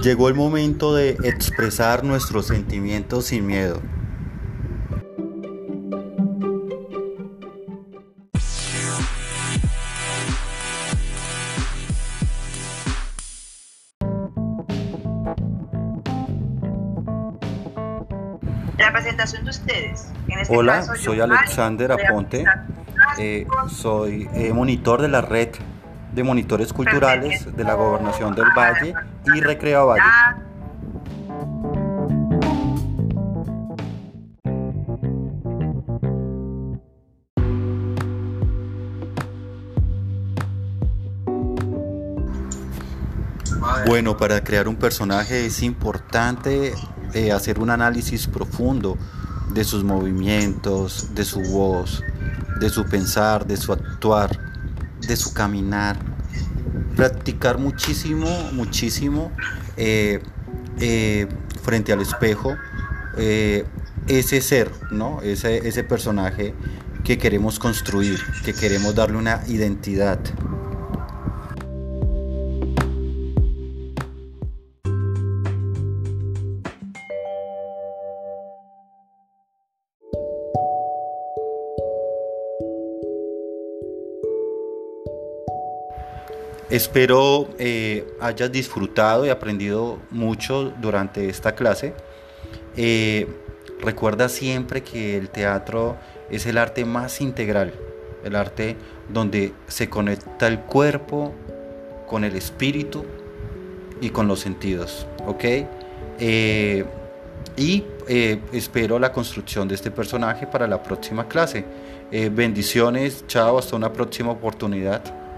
Llegó el momento de expresar nuestros sentimientos sin miedo. La presentación de ustedes. En este Hola, caso, soy Alexander Aponte. Eh, soy eh, monitor de la red de monitores culturales de la Gobernación del Valle y Recrea Valle. Bueno, para crear un personaje es importante eh, hacer un análisis profundo de sus movimientos, de su voz, de su pensar, de su actuar, de su caminar. Practicar muchísimo, muchísimo eh, eh, frente al espejo eh, ese ser, ¿no? Ese, ese personaje que queremos construir, que queremos darle una identidad. Espero eh, hayas disfrutado y aprendido mucho durante esta clase. Eh, recuerda siempre que el teatro es el arte más integral, el arte donde se conecta el cuerpo con el espíritu y con los sentidos, ¿ok? Eh, y eh, espero la construcción de este personaje para la próxima clase. Bendiciones, chao, hasta una próxima oportunidad.